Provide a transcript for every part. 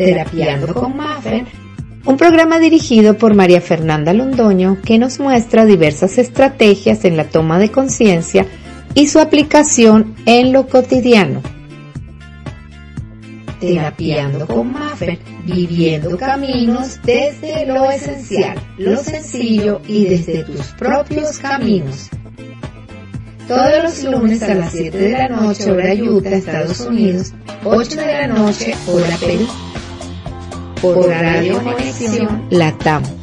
Terapiando con Maffer, un programa dirigido por María Fernanda Londoño que nos muestra diversas estrategias en la toma de conciencia y su aplicación en lo cotidiano. Terapiando con Maffer, viviendo caminos desde lo esencial, lo sencillo y desde tus propios caminos. Todos los lunes a las 7 de la noche, hora Utah, Estados Unidos, 8 de la noche, hora Perú por Radio Conexión Latam.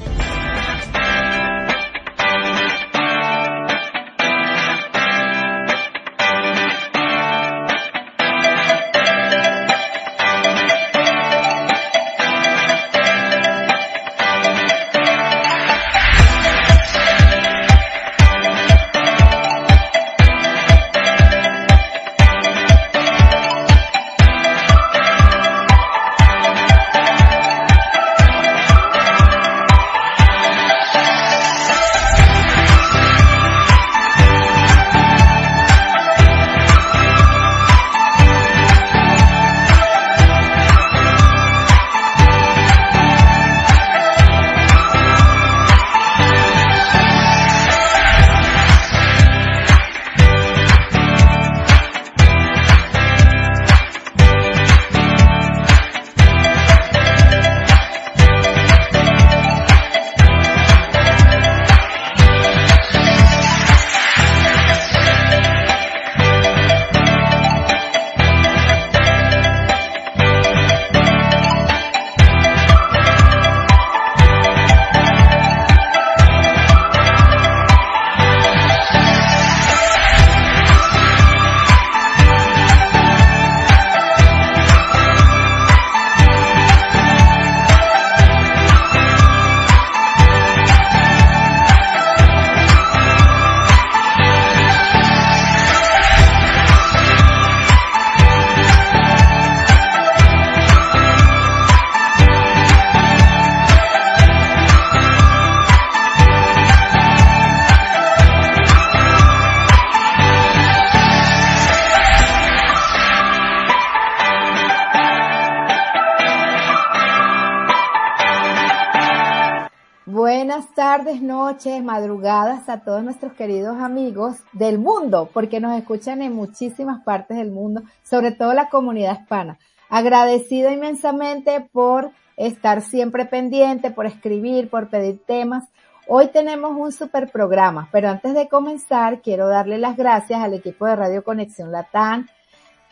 Madrugadas a todos nuestros queridos amigos del mundo, porque nos escuchan en muchísimas partes del mundo, sobre todo la comunidad hispana. Agradecido inmensamente por estar siempre pendiente, por escribir, por pedir temas. Hoy tenemos un super programa, pero antes de comenzar quiero darle las gracias al equipo de Radio Conexión Latán,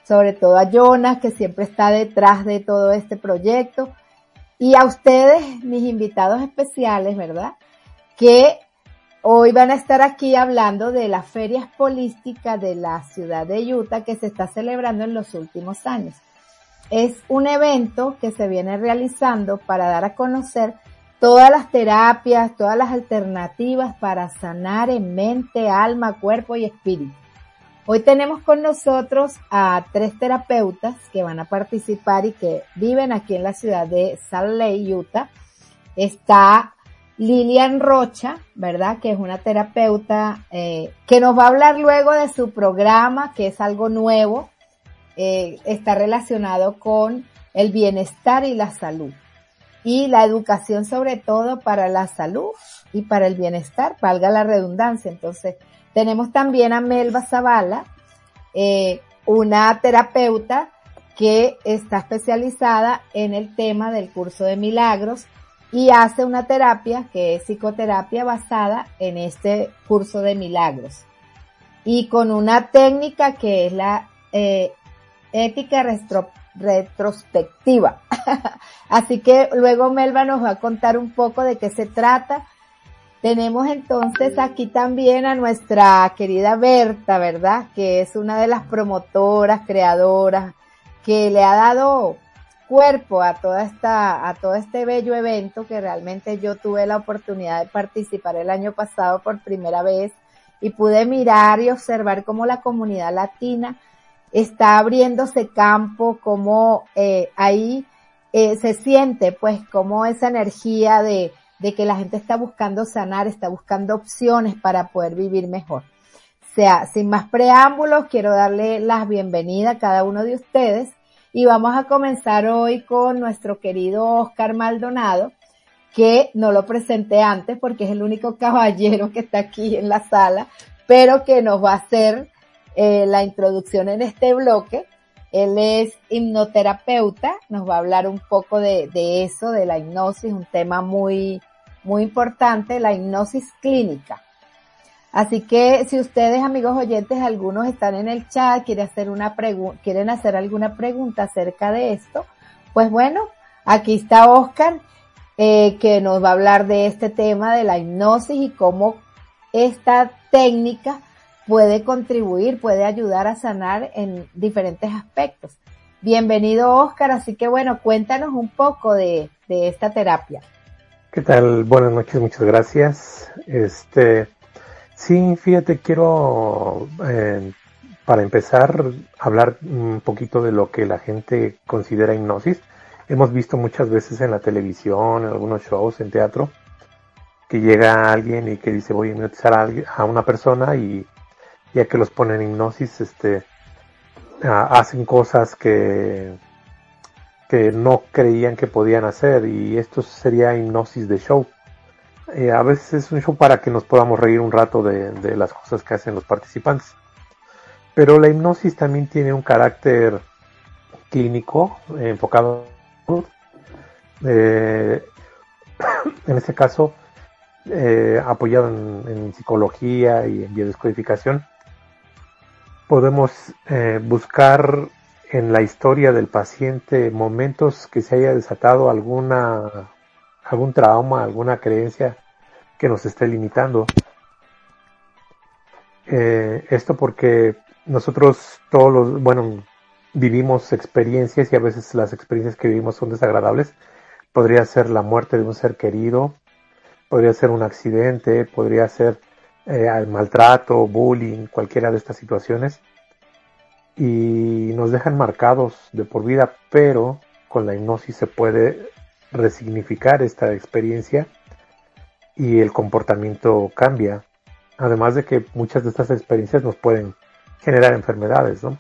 sobre todo a Jonas, que siempre está detrás de todo este proyecto, y a ustedes, mis invitados especiales, ¿verdad? que hoy van a estar aquí hablando de las ferias polísticas de la ciudad de Utah que se está celebrando en los últimos años. Es un evento que se viene realizando para dar a conocer todas las terapias, todas las alternativas para sanar en mente, alma, cuerpo y espíritu. Hoy tenemos con nosotros a tres terapeutas que van a participar y que viven aquí en la ciudad de Salt Lake, Utah. Está Lilian Rocha, ¿verdad? Que es una terapeuta eh, que nos va a hablar luego de su programa, que es algo nuevo, eh, está relacionado con el bienestar y la salud. Y la educación sobre todo para la salud y para el bienestar, valga la redundancia. Entonces, tenemos también a Melba Zavala, eh, una terapeuta que está especializada en el tema del curso de milagros y hace una terapia que es psicoterapia basada en este curso de milagros y con una técnica que es la eh, ética retrospectiva. Así que luego Melba nos va a contar un poco de qué se trata. Tenemos entonces aquí también a nuestra querida Berta, ¿verdad? Que es una de las promotoras, creadoras, que le ha dado cuerpo a toda esta, a todo este bello evento que realmente yo tuve la oportunidad de participar el año pasado por primera vez y pude mirar y observar cómo la comunidad latina está abriéndose campo, cómo eh, ahí eh, se siente pues como esa energía de, de que la gente está buscando sanar, está buscando opciones para poder vivir mejor. O sea, sin más preámbulos, quiero darle las bienvenidas a cada uno de ustedes y vamos a comenzar hoy con nuestro querido Oscar Maldonado, que no lo presenté antes porque es el único caballero que está aquí en la sala, pero que nos va a hacer eh, la introducción en este bloque. Él es hipnoterapeuta, nos va a hablar un poco de, de eso, de la hipnosis, un tema muy, muy importante, la hipnosis clínica. Así que si ustedes, amigos oyentes, algunos están en el chat, quieren hacer una quieren hacer alguna pregunta acerca de esto, pues bueno, aquí está Oscar, eh, que nos va a hablar de este tema de la hipnosis y cómo esta técnica puede contribuir, puede ayudar a sanar en diferentes aspectos. Bienvenido Oscar, así que bueno, cuéntanos un poco de, de esta terapia. ¿Qué tal? Buenas noches, muchas gracias. Este, Sí, fíjate, quiero, eh, para empezar, hablar un poquito de lo que la gente considera hipnosis. Hemos visto muchas veces en la televisión, en algunos shows, en teatro, que llega alguien y que dice voy a hipnotizar a, una persona y ya que los ponen en hipnosis, este, hacen cosas que, que no creían que podían hacer y esto sería hipnosis de show. Eh, a veces es un show para que nos podamos reír un rato de, las cosas que hacen los participantes. Pero la hipnosis también tiene un carácter clínico eh, enfocado eh, en este caso apoyado en, psicología y en biodescodificación podemos buscar en la historia del paciente momentos que se haya desatado alguna algún trauma, alguna creencia que nos esté limitando. Eh, esto porque nosotros todos los, bueno, vivimos experiencias y a veces las experiencias que vivimos son desagradables. Podría ser la muerte de un ser querido, podría ser un accidente, podría ser eh, maltrato, bullying, cualquiera de estas situaciones. Y nos dejan marcados de por vida, pero con la hipnosis se puede resignificar esta experiencia y el comportamiento cambia. Además de que muchas de estas experiencias nos pueden generar enfermedades, ¿no?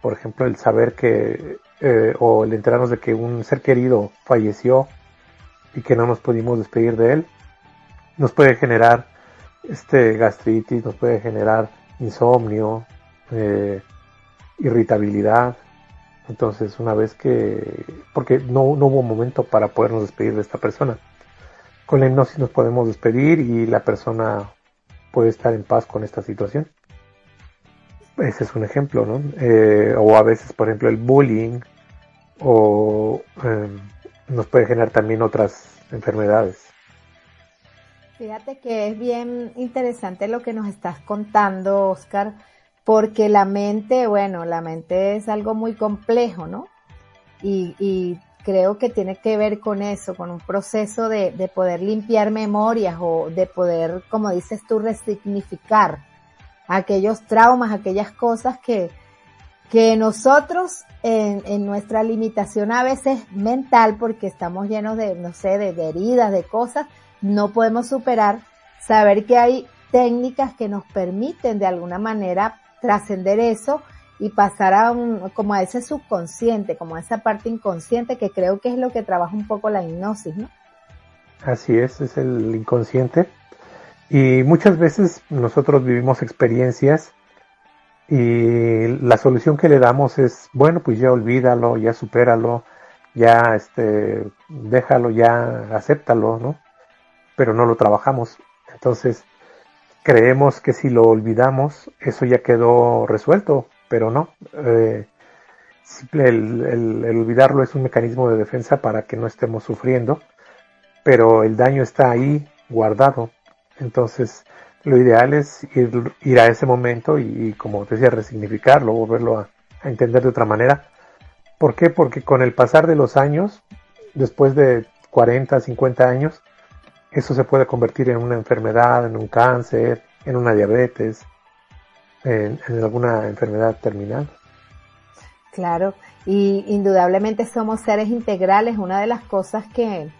Por ejemplo, el saber que eh, o el enterarnos de que un ser querido falleció y que no nos pudimos despedir de él, nos puede generar este gastritis, nos puede generar insomnio, eh, irritabilidad, entonces, una vez que, porque no, no hubo momento para podernos despedir de esta persona. Con la hipnosis nos podemos despedir y la persona puede estar en paz con esta situación. Ese es un ejemplo, ¿no? Eh, o a veces, por ejemplo, el bullying o em, nos puede generar también otras enfermedades. Fíjate que es bien interesante lo que nos estás contando, Oscar, porque la mente, bueno, la mente es algo muy complejo, ¿no? Y, creo que tiene que ver con eso, con un proceso de, poder limpiar memorias o de poder, como dices tú, resignificar aquellos traumas, aquellas cosas que, que nosotros en, nuestra limitación a veces mental, porque estamos llenos de, no sé, de heridas, de cosas, no podemos superar, saber que hay técnicas que nos permiten de alguna manera trascender eso y pasar a un, como a ese subconsciente, como a esa parte inconsciente que creo que es lo que trabaja un poco la hipnosis, ¿no? Así es, es el inconsciente. Y muchas veces nosotros vivimos experiencias y la solución que le damos es, bueno, pues ya olvídalo, ya supéralo, ya este, déjalo, ya acéptalo, ¿no? Pero no lo trabajamos. Entonces, creemos que si lo olvidamos, eso ya quedó resuelto, pero no. Eh, el, olvidarlo es un mecanismo de defensa para que no estemos sufriendo, pero el daño está ahí guardado. Entonces, lo ideal es ir, ir a ese momento y, como te decía, resignificarlo, volverlo a, a entender de otra manera. ¿Por qué? Porque con el pasar de los años, después de 40, 50 años, eso se puede convertir en una enfermedad, en un cáncer, en una diabetes, en, alguna enfermedad terminal. Claro, y indudablemente somos seres integrales. Una de las cosas que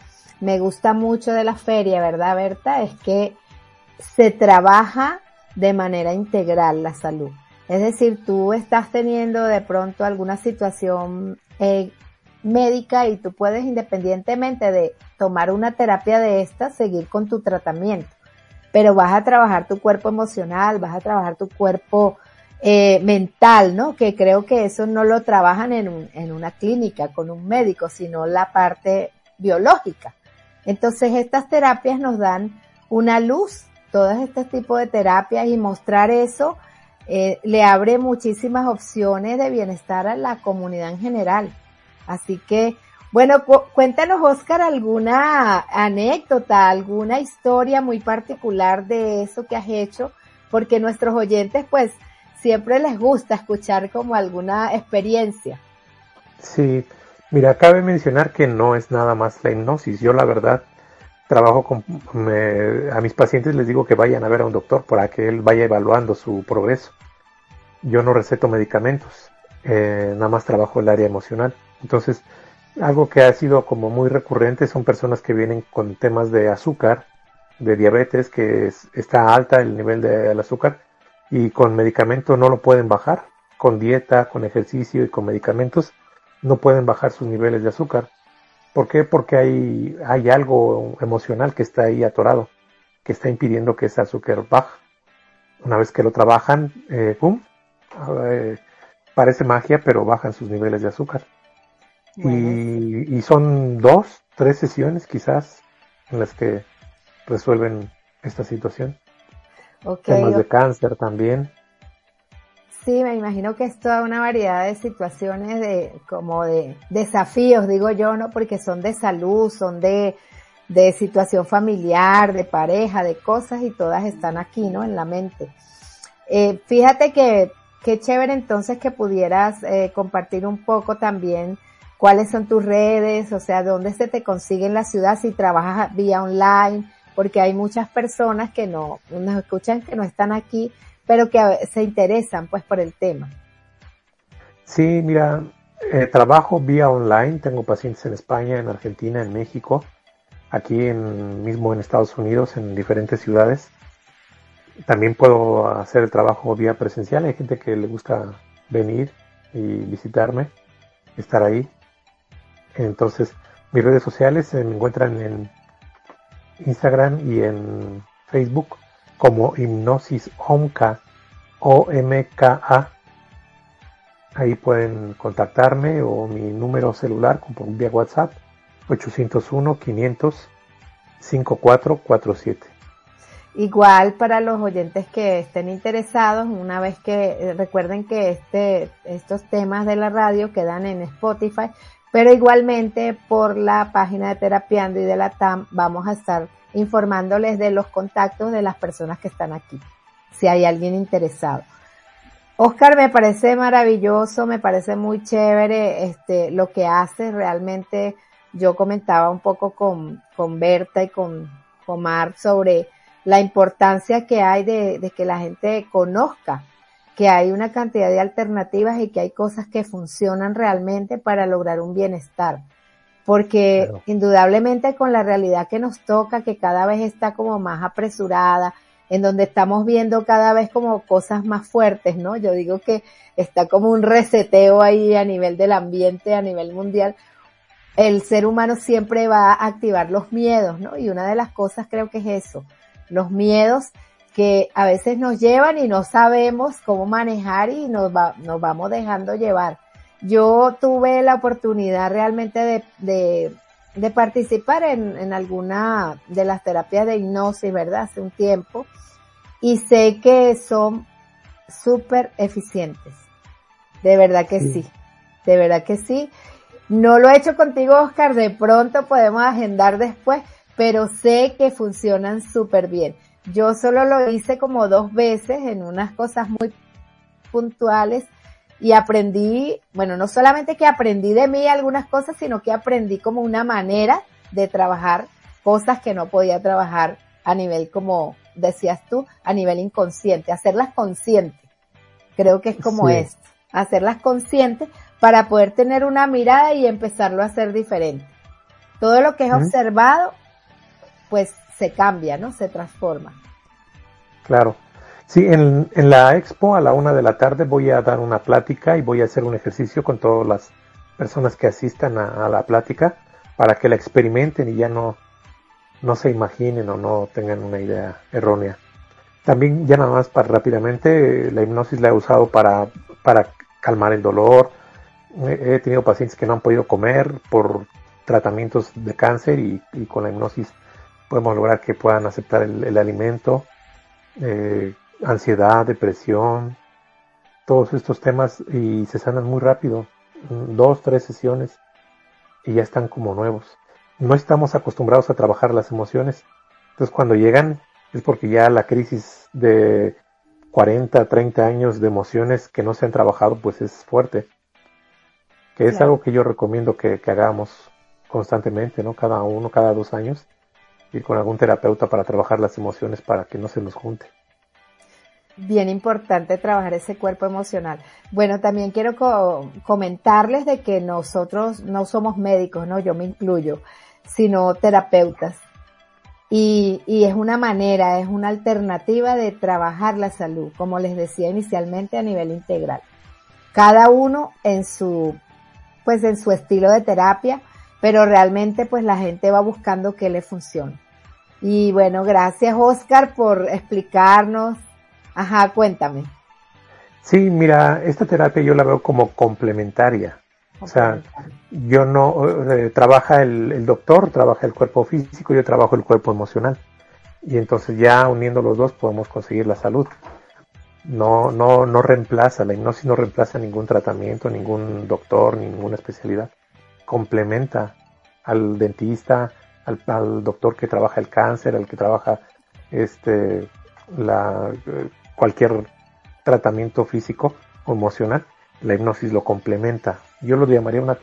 me gusta mucho de la feria, ¿verdad, Berta? Es que se trabaja de manera integral la salud. Es decir, tú estás teniendo de pronto alguna situación eh, médica y tú puedes independientemente de tomar una terapia de esta, seguir con tu tratamiento. Pero vas a trabajar tu cuerpo emocional, vas a trabajar tu cuerpo eh, mental, ¿no? Que creo que eso no lo trabajan en, un, en una clínica con un médico, sino la parte biológica. Entonces estas terapias nos dan una luz, todos estos tipos de terapias y mostrar eso eh, le abre muchísimas opciones de bienestar a la comunidad en general. Así que, bueno, cuéntanos, Oscar, alguna anécdota, alguna historia muy particular de eso que has hecho, porque nuestros oyentes, pues, siempre les gusta escuchar como alguna experiencia. Sí, mira, cabe mencionar que no es nada más la hipnosis. Yo, la verdad, trabajo con, a mis pacientes les digo que vayan a ver a un doctor para que él vaya evaluando su progreso. Yo no receto medicamentos, eh, nada más trabajo el área emocional. Entonces, algo que ha sido como muy recurrente son personas que vienen con temas de azúcar, de diabetes, que está alta el nivel del azúcar y con medicamento no lo pueden bajar. Con dieta, con ejercicio y con medicamentos no pueden bajar sus niveles de azúcar. ¿Por qué? Porque hay, hay algo emocional que está ahí atorado, que está impidiendo que ese azúcar baje. Una vez que lo trabajan, eh, ¡pum! Eh, parece magia, pero bajan sus niveles de azúcar. Y, son dos, tres sesiones quizás en las que resuelven esta situación. Temas de cáncer también. Sí, me imagino que es toda una variedad de situaciones de, como de desafíos, digo yo, ¿no? Porque son de salud, son de, de situación familiar, de pareja, de cosas y todas están aquí, ¿no? En la mente. Eh, fíjate que, qué chévere entonces que pudieras eh, compartir un poco también cuáles son tus redes, o sea, dónde se te consigue en la ciudad si trabajas vía online, porque hay muchas personas que no nos escuchan que no están aquí, pero que se interesan pues por el tema. Sí, mira, eh, trabajo vía online, tengo pacientes en España, en Argentina, en México, aquí en, mismo en Estados Unidos, en diferentes ciudades. También puedo hacer el trabajo vía presencial, hay gente que le gusta venir y visitarme, estar ahí. Entonces, mis redes sociales se encuentran en Instagram y en Facebook como Hipnosis Omka o MKA. Ahí pueden contactarme o mi número celular por vía WhatsApp 801 500 5447. Igual para los oyentes que estén interesados, una vez que eh, recuerden que este, estos temas de la radio quedan en Spotify, pero igualmente por la página de Terapiando y de la TAM vamos a estar informándoles de los contactos de las personas que están aquí, si hay alguien interesado. Oscar, me parece maravilloso, me parece muy chévere este, lo que hace. Realmente yo comentaba un poco con, con Berta y con, con Mar sobre la importancia que hay de que la gente conozca que hay una cantidad de alternativas y que hay cosas que funcionan realmente para lograr un bienestar. Porque indudablemente con la realidad que nos toca, que cada vez está como más apresurada, en donde estamos viendo cada vez como cosas más fuertes, ¿no? Yo digo que está como un reseteo ahí a nivel del ambiente, a nivel mundial. El ser humano siempre va a activar los miedos, ¿no? Y una de las cosas creo que es eso, los miedos que a veces nos llevan y no sabemos cómo manejar y nos, nos vamos dejando llevar. Yo tuve la oportunidad realmente de, de, de participar en, en, alguna de las terapias de hipnosis, ¿verdad? Hace un tiempo. Y sé que son súper eficientes. De verdad que sí. sí. De verdad que sí. No lo he hecho contigo, Oscar. De pronto podemos agendar después, pero sé que funcionan súper bien. Yo solo lo hice como dos veces en unas cosas muy puntuales y aprendí, bueno, no solamente que aprendí de mí algunas cosas, sino que aprendí como una manera de trabajar cosas que no podía trabajar a nivel, como decías tú, a nivel inconsciente, hacerlas conscientes. Creo que es como esto, hacerlas conscientes para poder tener una mirada y empezarlo a hacer diferente. Todo lo que es observado, pues se cambia, ¿no? Se transforma. Claro. Sí, en, la expo a la una de la tarde voy a dar una plática y voy a hacer un ejercicio con todas las personas que asistan a, la plática para que la experimenten y ya no, no se imaginen o no tengan una idea errónea. También ya nada más para rápidamente, la hipnosis la he usado para, para calmar el dolor. He tenido pacientes que no han podido comer por tratamientos de cáncer y, con la hipnosis podemos lograr que puedan aceptar el, alimento. Eh, ansiedad, depresión, todos estos temas y se sanan muy rápido, dos, tres sesiones y ya están como nuevos. No estamos acostumbrados a trabajar las emociones, entonces cuando llegan es porque ya la crisis de 40, 30 años de emociones que no se han trabajado pues es fuerte, que es algo que yo recomiendo que, que hagamos constantemente, ¿no? Cada uno, cada dos años, ir con algún terapeuta para trabajar las emociones para que no se nos junte bien importante trabajar ese cuerpo emocional. Bueno, también quiero comentarles de que nosotros no somos médicos, ¿no? Yo me incluyo, sino terapeutas. Y, y es una manera, es una alternativa de trabajar la salud, como les decía inicialmente a nivel integral. Cada uno en su, pues en su estilo de terapia, pero realmente pues la gente va buscando qué le funciona. Y bueno, gracias Oscar por explicarnos Ajá, cuéntame. Sí, mira, esta terapia yo la veo como complementaria. O sea, yo no, eh, trabaja el, doctor, trabaja el cuerpo físico, yo trabajo el cuerpo emocional. Y entonces ya uniendo los dos podemos conseguir la salud. No, no, no reemplaza, la hipnosis no reemplaza ningún tratamiento, ningún doctor, ninguna especialidad. Complementa al dentista, al, al doctor que trabaja el cáncer, al que trabaja este, la, cualquier tratamiento físico o emocional, la hipnosis lo complementa. Yo lo llamaría una,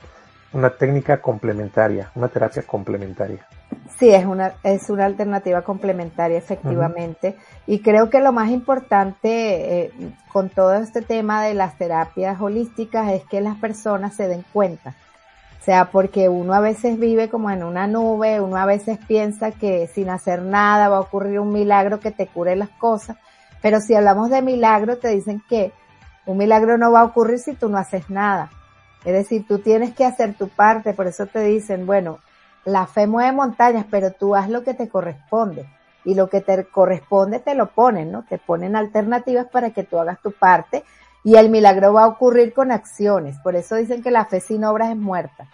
una técnica complementaria, una terapia complementaria. Sí, es una, es una alternativa complementaria, efectivamente. Y creo que lo más importante eh, con todo este tema de las terapias holísticas es que las personas se den cuenta. O sea, porque uno a veces vive como en una nube, uno a veces piensa que sin hacer nada va a ocurrir un milagro que te cure las cosas pero si hablamos de milagro, te dicen que un milagro no va a ocurrir si tú no haces nada. Es decir, tú tienes que hacer tu parte, por eso te dicen, bueno, la fe mueve montañas, pero tú haz lo que te corresponde. Y lo que te corresponde te lo ponen, ¿no? Te ponen alternativas para que tú hagas tu parte y el milagro va a ocurrir con acciones. Por eso dicen que la fe sin obras es muerta.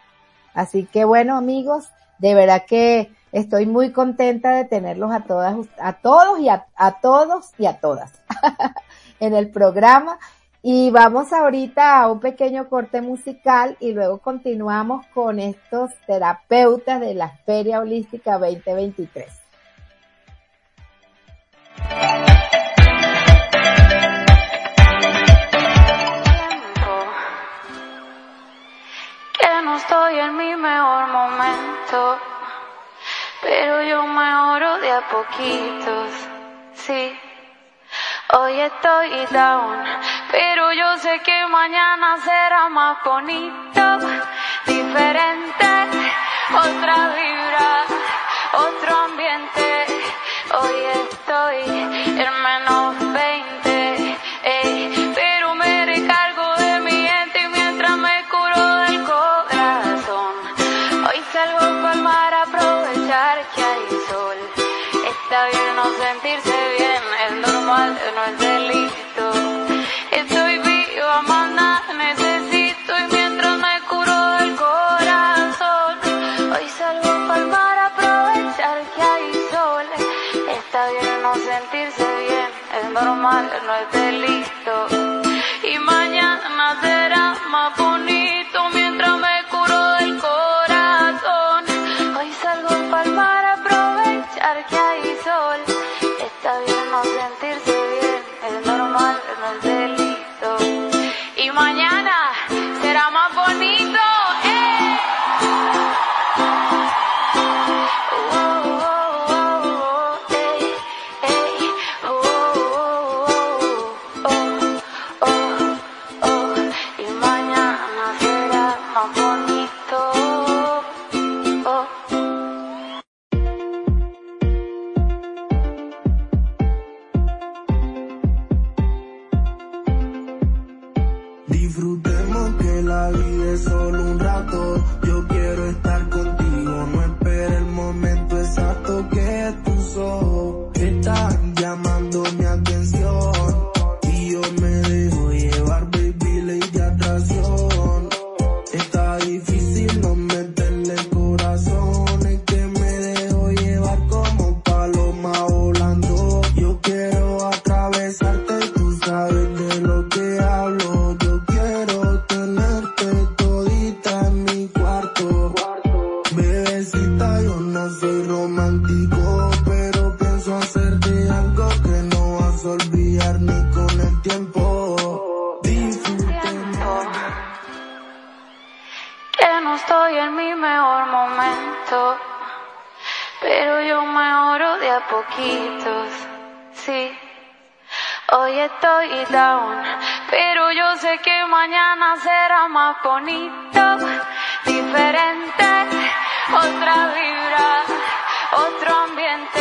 Así que bueno, amigos, de verdad que Estoy muy contenta de tenerlos a todas, a todos y a, todos y a todas en el programa. Y vamos ahorita a un pequeño corte musical y luego continuamos con estos terapeutas de la Feria Holística 2023. Estoy en mi mejor momento pero yo mejoro de a poquitos, sí. Hoy estoy down, pero yo sé que mañana será más bonito, diferente, otra vibra, otro ambiente. Hoy estoy νοείτε Η μαñana θ' είναι μα otro ambiente.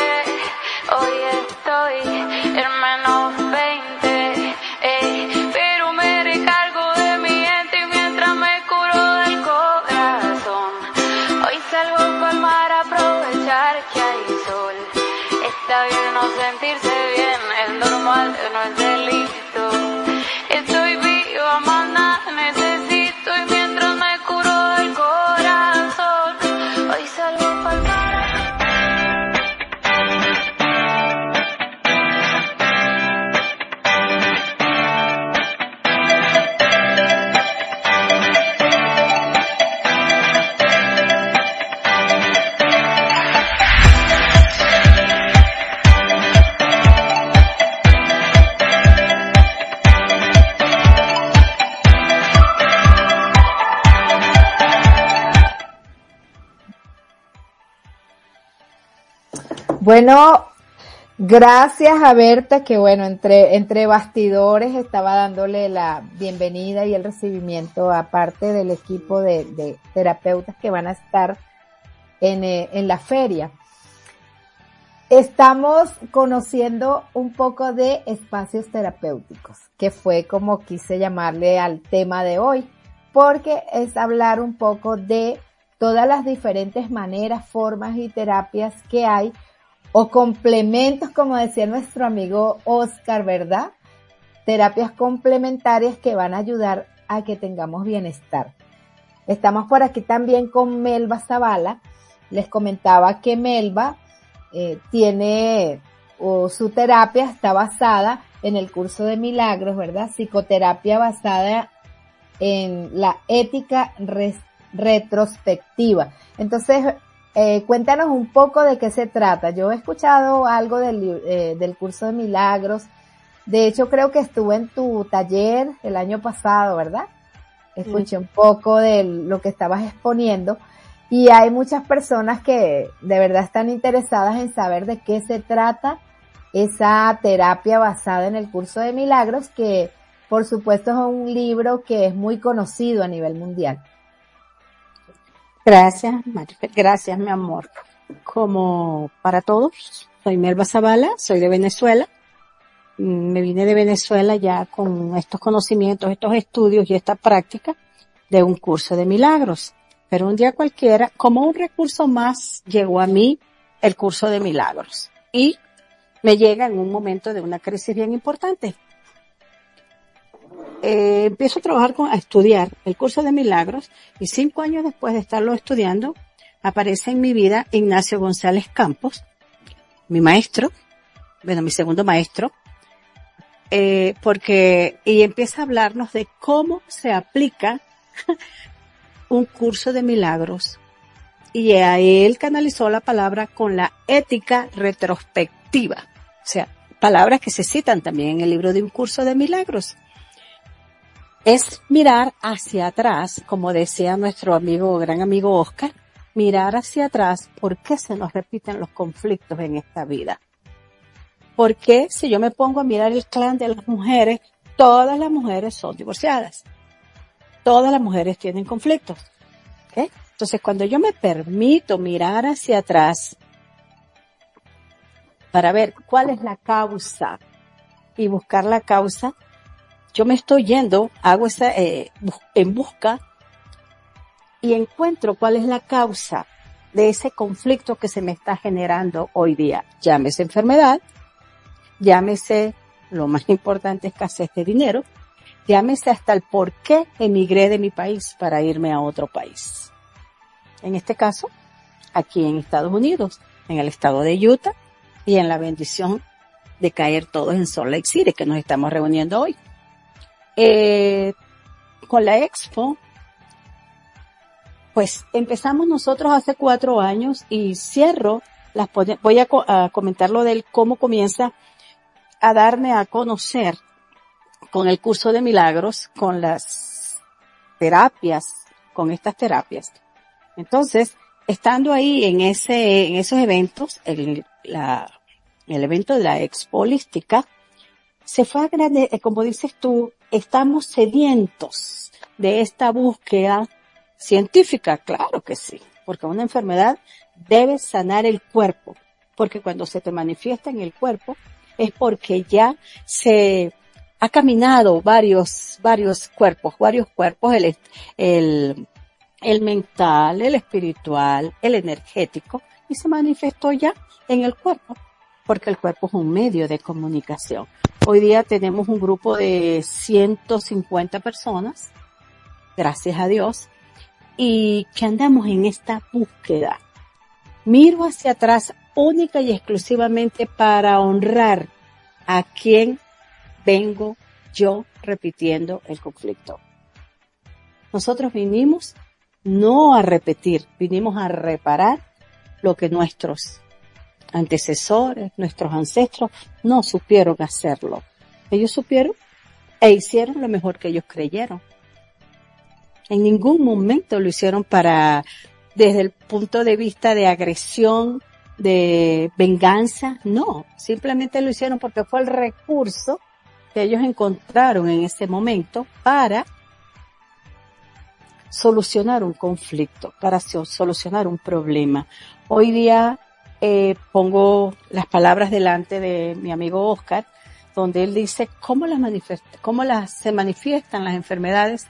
Bueno, gracias a Berta, que bueno, entre, entre bastidores estaba dándole la bienvenida y el recibimiento a parte del equipo de, de terapeutas que van a estar en, eh, en la feria. Estamos conociendo un poco de espacios terapéuticos, que fue como quise llamarle al tema de hoy, porque es hablar un poco de todas las diferentes maneras, formas y terapias que hay o complementos, como decía nuestro amigo Oscar, ¿verdad? Terapias complementarias que van a ayudar a que tengamos bienestar. Estamos por aquí también con Melba Zavala. Les comentaba que Melba eh, tiene o su terapia está basada en el curso de milagros, ¿verdad? Psicoterapia basada en la ética retrospectiva. Entonces, eh, cuéntanos un poco de qué se trata. Yo he escuchado algo del, eh, del curso de milagros. De hecho, creo que estuve en tu taller el año pasado, ¿verdad? Escuché un poco de lo que estabas exponiendo y hay muchas personas que de verdad están interesadas en saber de qué se trata esa terapia basada en el curso de milagros que por supuesto es un libro que es muy conocido a nivel mundial. Gracias, Marifet. Gracias, mi amor. Como para todos, soy Melba Zavala, soy de Venezuela. Mm, Me vine de Venezuela ya con estos conocimientos, estos estudios y esta práctica de un curso de milagros. Pero un día cualquiera, como un recurso más, llegó a mí el curso de milagros. Y me llega en un momento de una crisis bien importante. Eh, empiezo a trabajar con, a estudiar el curso de milagros y cinco años después de estarlo estudiando, aparece en mi vida Ignacio González Campos, mi maestro, bueno, mi segundo maestro, eh, porque, y empieza a hablarnos de cómo se aplica un curso de milagros. Y a él canalizó la palabra con la ética retrospectiva. O sea, palabras que se citan también en el libro de un curso de milagros es mirar hacia atrás, como decía nuestro amigo, gran amigo Oscar, mirar hacia atrás, ¿por qué se nos repiten los conflictos en esta vida? ¿Por qué si yo me pongo a mirar el clan de las mujeres, todas las mujeres son divorciadas? Todas las mujeres tienen conflictos. ¿ok? Entonces, cuando yo me permito mirar hacia atrás para ver cuál es la causa y buscar la causa, yo me estoy yendo, hago esa, eh, en busca y encuentro cuál es la causa de ese conflicto que se me está generando hoy día. Llámese enfermedad, llámese, lo más importante, escasez de dinero, llámese hasta el por qué emigré de mi país para irme a otro país. En este caso, aquí en Estados Unidos, en el estado de Utah y en la bendición de caer todos en Salt Lake City, que nos estamos reuniendo hoy. Eh, con la expo, pues empezamos nosotros hace cuatro años y cierro, las voy a, a comentar lo del cómo comienza a darme a conocer con el curso de milagros, con las terapias con estas terapias. Entonces, estando ahí en ese, en esos eventos, el, la, el evento de la expolística, se fue a grande, eh, como dices tú, estamos sedientos de esta búsqueda científica, claro que sí, porque una enfermedad debe sanar el cuerpo, porque cuando se te manifiesta en el cuerpo es porque ya se ha caminado varios, varios cuerpos, varios cuerpos, el, el mental, el espiritual, el energético, y se manifestó ya en el cuerpo, porque el cuerpo es un medio de comunicación. Hoy día tenemos un grupo de 150 personas, gracias a Dios, y que andamos en esta búsqueda. Miro hacia atrás única y exclusivamente para honrar a quien vengo yo repitiendo el conflicto. Nosotros vinimos no a repetir, vinimos a reparar lo que nuestros antecesores, nuestros ancestros no supieron hacerlo. Ellos supieron e hicieron lo mejor que ellos creyeron. En ningún momento lo hicieron para, desde el punto de vista de agresión, de venganza, no, simplemente lo hicieron porque fue el recurso que ellos encontraron en ese momento para solucionar un conflicto, para solucionar un problema. Hoy día eh, pongo las palabras delante de mi amigo Oscar, donde él dice cómo las, cómo las se manifiestan las enfermedades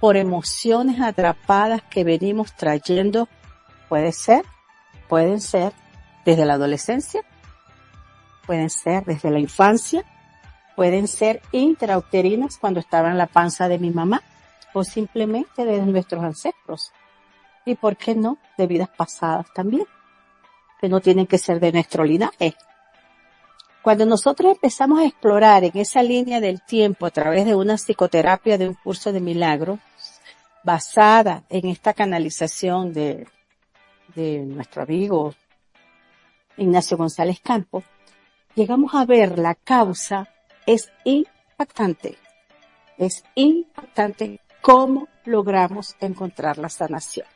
por emociones atrapadas que venimos trayendo. Puede ser, pueden ser desde la adolescencia, pueden ser desde la infancia, pueden ser intrauterinas cuando estaba en la panza de mi mamá o simplemente de nuestros ancestros. Y por qué no, de vidas pasadas también, que no tienen que ser de nuestro linaje. Cuando nosotros empezamos a explorar en esa línea del tiempo a través de una psicoterapia de un curso de milagros, basada en esta canalización de, de nuestro amigo Ignacio González Campos, llegamos a ver la causa es impactante. Es impactante cómo logramos encontrar la sanación.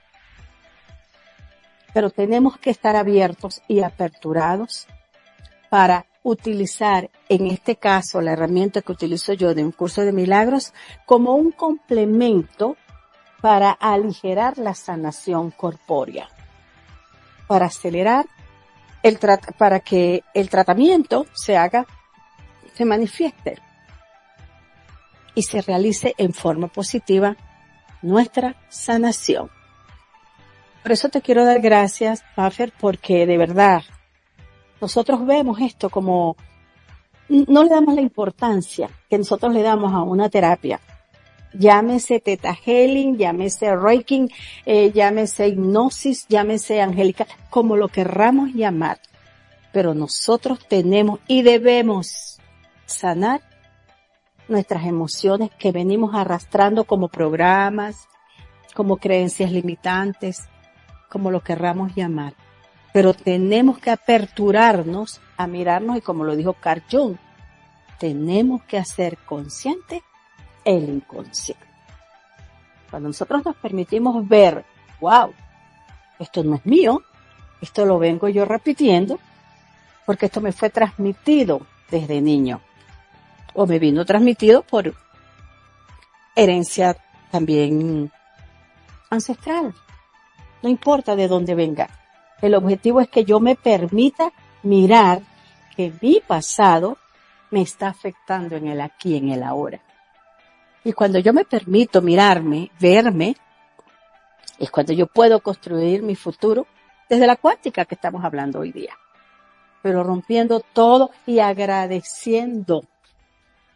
Pero tenemos que estar abiertos y aperturados para utilizar, en este caso, la herramienta que utilizo yo de un curso de milagros como un complemento para aligerar la sanación corpórea, para acelerar el para que el tratamiento se haga se manifieste y se realice en forma positiva nuestra sanación. Por eso te quiero dar gracias, Puffer, porque de verdad nosotros vemos esto como no le damos la importancia que nosotros le damos a una terapia. Llámese Teta Healing, llámese Reiki, eh, llámese hipnosis, llámese angélica, como lo querramos llamar. Pero nosotros tenemos y debemos sanar nuestras emociones que venimos arrastrando como programas, como creencias limitantes, como lo querramos llamar. Pero tenemos que aperturarnos a mirarnos y como lo dijo Carl Jung, tenemos que hacer consciente el inconsciente. Cuando nosotros nos permitimos ver, wow, esto no es mío, esto lo vengo yo repitiendo, porque esto me fue transmitido desde niño o me vino transmitido por herencia también ancestral. No importa de dónde venga. El objetivo es que yo me permita mirar que mi pasado me está afectando en el aquí, en el ahora. Y cuando yo me permito mirarme, verme, es cuando yo puedo construir mi futuro desde la cuántica que estamos hablando hoy día. Pero rompiendo todo y agradeciendo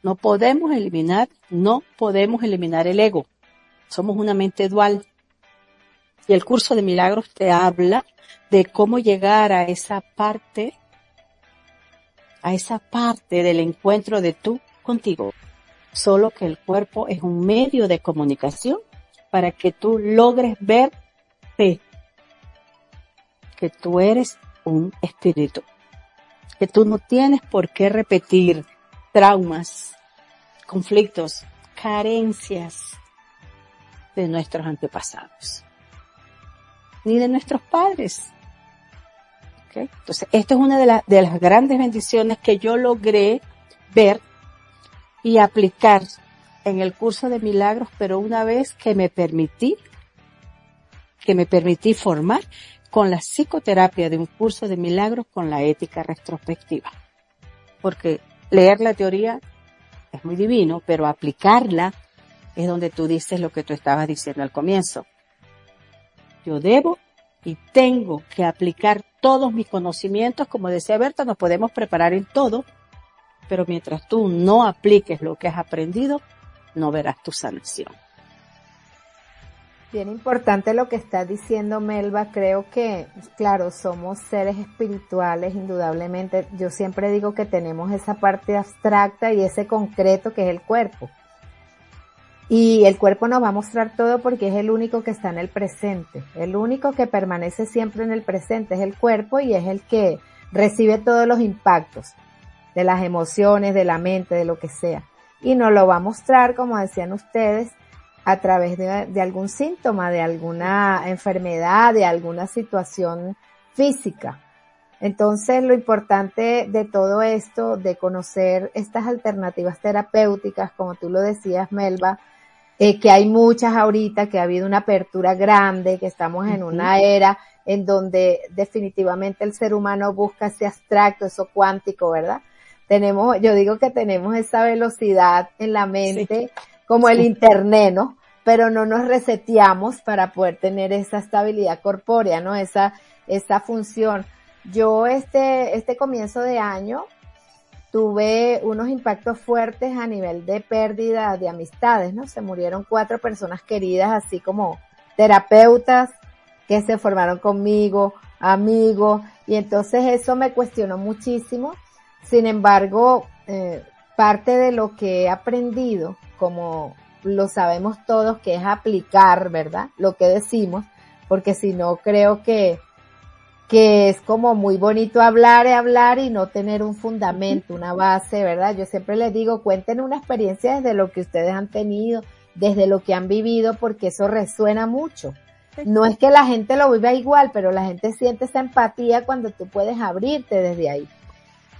no podemos eliminar, no podemos eliminar el ego. Somos una mente dual. Y el curso de milagros te habla de cómo llegar a esa parte, a esa parte del encuentro de tú contigo. Solo que el cuerpo es un medio de comunicación para que tú logres verte. Que tú eres un espíritu. Que tú no tienes por qué repetir traumas, conflictos, carencias. de nuestros antepasados, ni de nuestros padres. Entonces, esto es una de, de las grandes bendiciones que yo logré ver y aplicar en el curso de milagros, pero una vez que me permití, que me permití formar con la psicoterapia de un curso de milagros con la ética retrospectiva. Porque leer la teoría es muy divino, pero aplicarla es donde tú dices lo que tú estabas diciendo al comienzo. Yo debo y tengo que aplicar todos mis conocimientos, como decía Berta, nos podemos preparar en todo, pero mientras tú no apliques lo que has aprendido, no verás tu sanación. Bien importante lo que está diciendo Melba. Creo que, claro, somos seres espirituales, indudablemente. Yo siempre digo que tenemos esa parte abstracta y ese concreto que es el cuerpo. Y el cuerpo nos va a mostrar todo porque es el único que está en el presente. El único que permanece siempre en el presente es el cuerpo y es el que recibe todos los impactos de las emociones, de la mente, de lo que sea. Y nos lo va a mostrar, como decían ustedes, a través de, algún síntoma, de alguna enfermedad, de alguna situación física. Entonces, lo importante de todo esto, de conocer estas alternativas terapéuticas, como tú lo decías, Melba, eh, que hay muchas ahorita, que ha habido una apertura grande, que estamos en una era en donde definitivamente el ser humano busca ese abstracto, eso cuántico, ¿verdad? Tenemos, yo digo que tenemos esa velocidad en la mente como el internet, ¿no? Pero no nos reseteamos para poder tener esa estabilidad corpórea, ¿no? Esa, esa función. Yo este, este comienzo de año tuve unos impactos fuertes a nivel de pérdida de amistades, ¿no? Se murieron cuatro personas queridas, así como terapeutas que se formaron conmigo, amigos, y entonces eso me cuestionó muchísimo. Sin embargo, eh, parte de lo que he aprendido como lo sabemos todos que es aplicar, ¿verdad? Lo que decimos, porque si no creo que, que es como muy bonito hablar y hablar y no tener un fundamento, una base, ¿verdad? Yo siempre les digo, cuenten una experiencia desde lo que ustedes han tenido, desde lo que han vivido, porque eso resuena mucho. No es que la gente lo viva igual, pero la gente siente esa empatía cuando tú puedes abrirte desde ahí.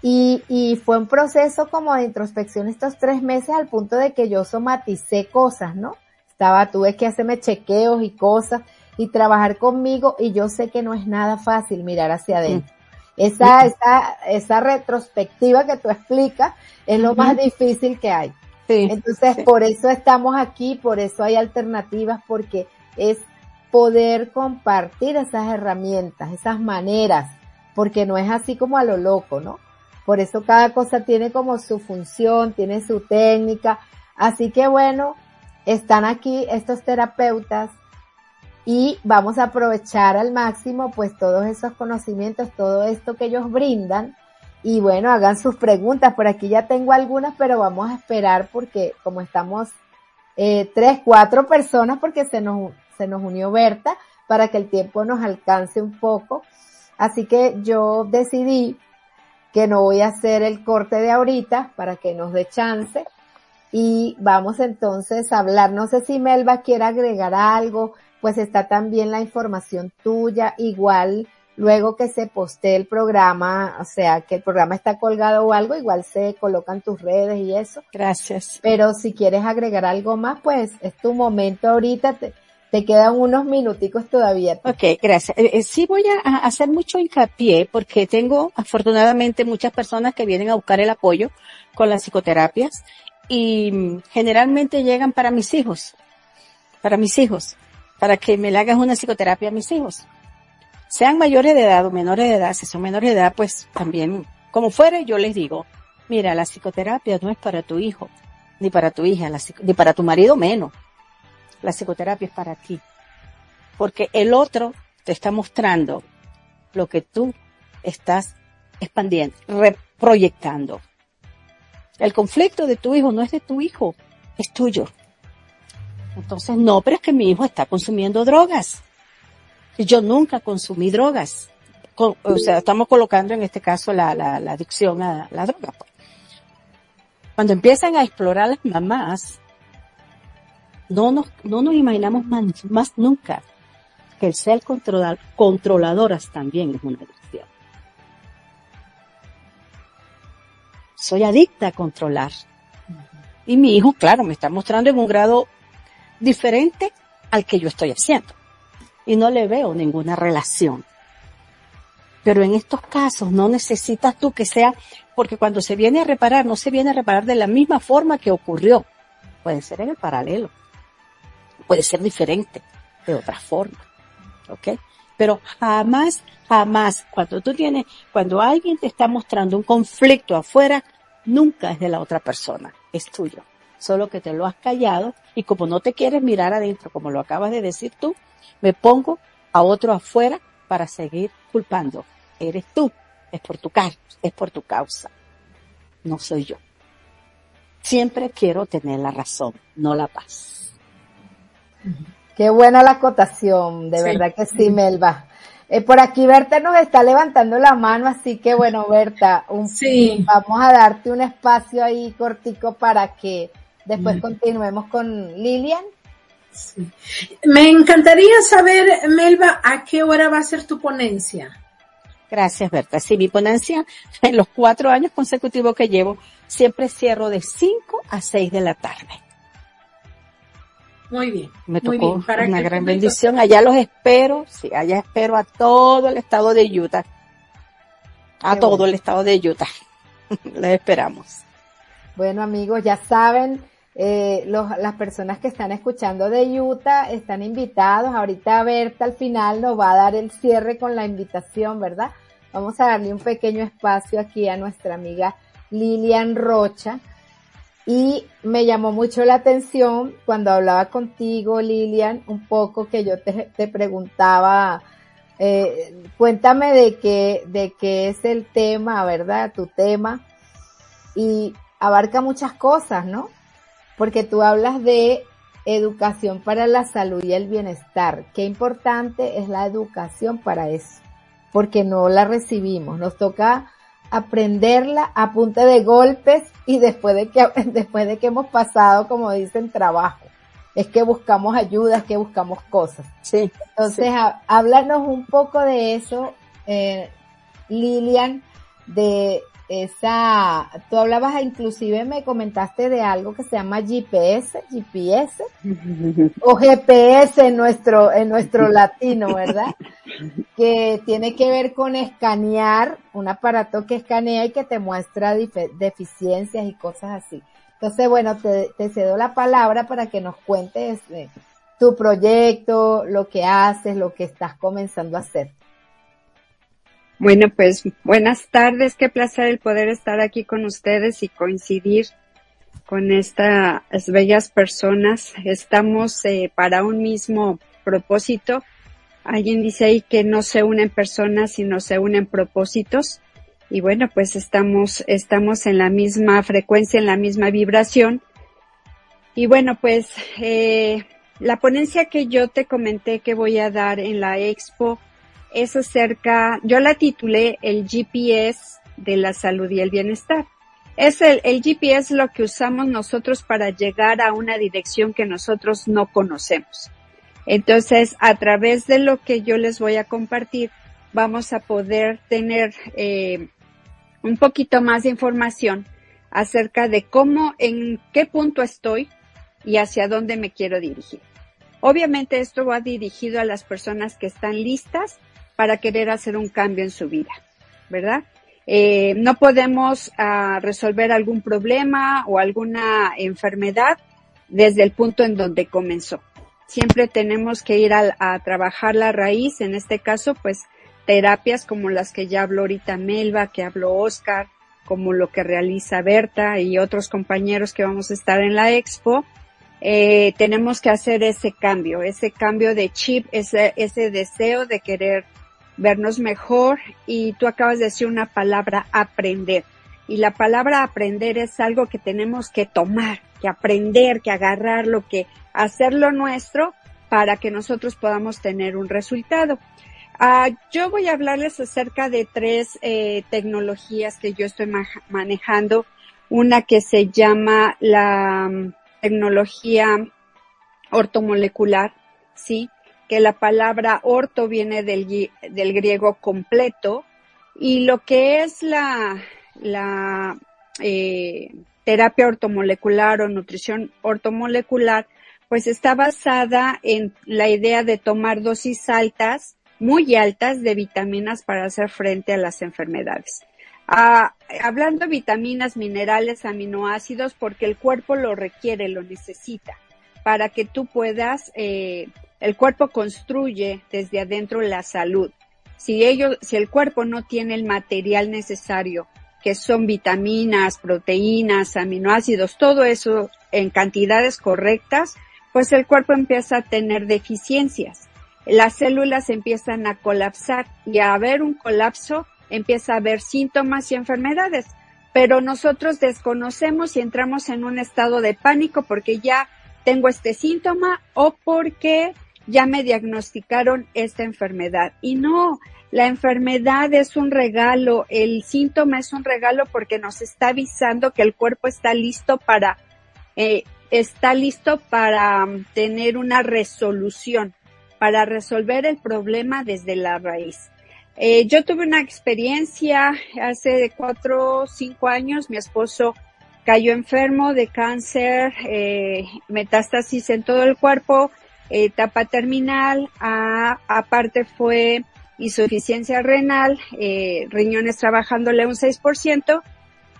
Y, y fue un proceso como de introspección estos tres meses al punto de que yo somaticé cosas, ¿no? Estaba, tuve que hacerme chequeos y cosas y trabajar conmigo y yo sé que no es nada fácil mirar hacia adentro. Esa, esa, esa retrospectiva que tú explicas es lo más difícil que hay. Entonces, por eso estamos aquí, por eso hay alternativas, porque es poder compartir esas herramientas, esas maneras, porque no es así como a lo loco, ¿no? Por eso cada cosa tiene como su función, tiene su técnica. Así que bueno, están aquí estos terapeutas y vamos a aprovechar al máximo pues todos esos conocimientos, todo esto que ellos brindan y bueno, hagan sus preguntas. Por aquí ya tengo algunas, pero vamos a esperar porque como estamos eh, tres, cuatro personas porque se nos, se nos unió Berta para que el tiempo nos alcance un poco. Así que yo decidí que no voy a hacer el corte de ahorita para que nos dé chance. Y vamos entonces a hablar. No sé si Melba quiere agregar algo, pues está también la información tuya. Igual, luego que se postee el programa, o sea, que el programa está colgado o algo, igual se colocan tus redes y eso. Gracias. Pero si quieres agregar algo más, pues es tu momento ahorita. Te, te quedan unos minuticos todavía. Ok, gracias. Eh, eh, sí voy a, hacer mucho hincapié porque tengo afortunadamente muchas personas que vienen a buscar el apoyo con las psicoterapias y mm, generalmente llegan para mis hijos, para mis hijos, para que me le hagas una psicoterapia a mis hijos. Sean mayores de edad o menores de edad, si son menores de edad, pues también, como fuere, yo les digo, mira, la psicoterapia no es para tu hijo, ni para tu hija, ni para tu marido menos la psicoterapia es para ti. Porque el otro te está mostrando lo que tú estás expandiendo, reproyectando. El conflicto de tu hijo no es de tu hijo, es tuyo. Entonces, no, pero es que mi hijo está consumiendo drogas. Yo nunca consumí drogas. o sea, estamos colocando en este caso la, la, la adicción a la droga. Pues. Cuando empiezan a explorar las mamás, no nos, no nos imaginamos más, más nunca que el ser controlar, controladoras también es una adicción. Soy adicta a controlar. Y mi hijo, claro, me está mostrando en un grado diferente al que yo estoy haciendo. Y no le veo ninguna relación. Pero en estos casos no necesitas tú que sea, porque cuando se viene a reparar, no se viene a reparar de la misma forma que ocurrió. Puede ser en el paralelo. Puede ser diferente, de otra forma. ¿Ok? Pero jamás, jamás, cuando tú tienes, cuando alguien te está mostrando un conflicto afuera, nunca es de la otra persona, es tuyo. Solo que te lo has callado y como no te quieres mirar adentro, como lo acabas de decir tú, me pongo a otro afuera para seguir culpando eres tú, es por tu causa, es por tu causa, no soy yo. Siempre quiero tener la razón, no la paz. Qué buena la acotación, de verdad que sí, Melba. Eh, por aquí Berta nos está levantando la mano, así que bueno, Berta, un, sí. vamos a darte un espacio ahí cortico para que después continuemos con Lilian. Sí. Me encantaría saber, Melba, a qué hora va a ser tu ponencia. Gracias, Berta. Sí, mi ponencia en los cuatro años consecutivos que llevo, siempre cierro de 5 a 6 de la tarde. Muy bien. Me tocó una gran bendición. Allá los espero, sí, allá espero a todo el estado de Utah. A todo el estado de Utah. Les esperamos. Bueno, amigos, ya saben, eh, los, las personas que están escuchando de Utah están invitados. Ahorita Berta al final nos va a dar el cierre con la invitación, ¿verdad? Vamos a darle un pequeño espacio aquí a nuestra amiga Lilian Rocha. Y me llamó mucho la atención cuando hablaba contigo, Lilian, un poco que yo te, te preguntaba, eh, cuéntame de qué, de qué es el tema, ¿verdad? Tu tema. Y abarca muchas cosas, ¿no? Porque tú hablas de educación para la salud y el bienestar. Qué importante es la educación para eso, porque no la recibimos. Nos toca aprenderla a punta de golpes y después de que, después de que hemos pasado, como dicen, trabajo. Es que buscamos ayuda, es que buscamos cosas. Sí. Entonces, háblanos un poco de eso, eh, Lilian, de esa, tú hablabas inclusive me comentaste de algo que se llama GPS, GPS, o GPS en nuestro, en nuestro latino, ¿verdad? Que tiene que ver con escanear, un aparato que escanea y que te muestra deficiencias y cosas así. Entonces, bueno, te, cedo la palabra para que nos cuentes eh, tu proyecto, lo que haces, lo que estás comenzando a hacer. Bueno, pues buenas tardes, qué placer el poder estar aquí con ustedes y coincidir con estas bellas personas. Estamos eh, para un mismo propósito. Alguien dice ahí que no se unen personas, sino se unen propósitos. Y bueno, pues estamos, estamos en la misma frecuencia, en la misma vibración. Y bueno, pues eh, la ponencia que yo te comenté que voy a dar en la expo es acerca, yo la titulé el GPS de la salud y el bienestar. Es el, el GPS lo que usamos nosotros para llegar a una dirección que nosotros no conocemos. Entonces, a través de lo que yo les voy a compartir, vamos a poder tener eh, un poquito más de información acerca de cómo, en qué punto estoy y hacia dónde me quiero dirigir. Obviamente esto va dirigido a las personas que están listas para querer hacer un cambio en su vida, ¿verdad? Eh, no podemos uh, resolver algún problema o alguna enfermedad desde el punto en donde comenzó. Siempre tenemos que ir a, a, trabajar la raíz, en este caso, pues terapias como las que ya habló ahorita Melba, que habló Oscar, como lo que realiza Berta y otros compañeros que vamos a estar en la expo. Eh, tenemos que hacer ese cambio, ese cambio de chip, ese, ese deseo de querer vernos mejor y tú acabas de decir una palabra aprender. Y la palabra aprender es algo que tenemos que tomar, que aprender, que agarrarlo, que hacerlo nuestro para que nosotros podamos tener un resultado. Uh, yo voy a hablarles acerca de tres eh, tecnologías que yo estoy ma manejando. Una que se llama la um, tecnología ortomolecular, ¿sí? Que la palabra orto viene del, del griego completo y lo que es la, la eh, terapia ortomolecular o nutrición ortomolecular, pues está basada en la idea de tomar dosis altas, muy altas de vitaminas para hacer frente a las enfermedades. Ah, hablando de vitaminas, minerales, aminoácidos, porque el cuerpo lo requiere, lo necesita, para que tú puedas, eh, el cuerpo construye desde adentro la salud. Si ellos, si el cuerpo no tiene el material necesario, que son vitaminas, proteínas, aminoácidos, todo eso en cantidades correctas, pues el cuerpo empieza a tener deficiencias. Las células empiezan a colapsar y a haber un colapso empieza a haber síntomas y enfermedades. Pero nosotros desconocemos y entramos en un estado de pánico porque ya tengo este síntoma o porque ya me diagnosticaron esta enfermedad. Y no, la enfermedad es un regalo, el síntoma es un regalo porque nos está avisando que el cuerpo está listo para, eh, está listo para um, tener una resolución, para resolver el problema desde la raíz. Eh, yo tuve una experiencia hace cuatro cinco años. Mi esposo cayó enfermo de cáncer, eh, metástasis en todo el cuerpo, etapa terminal. aparte fue insuficiencia renal, eh, riñones trabajándole un 6%.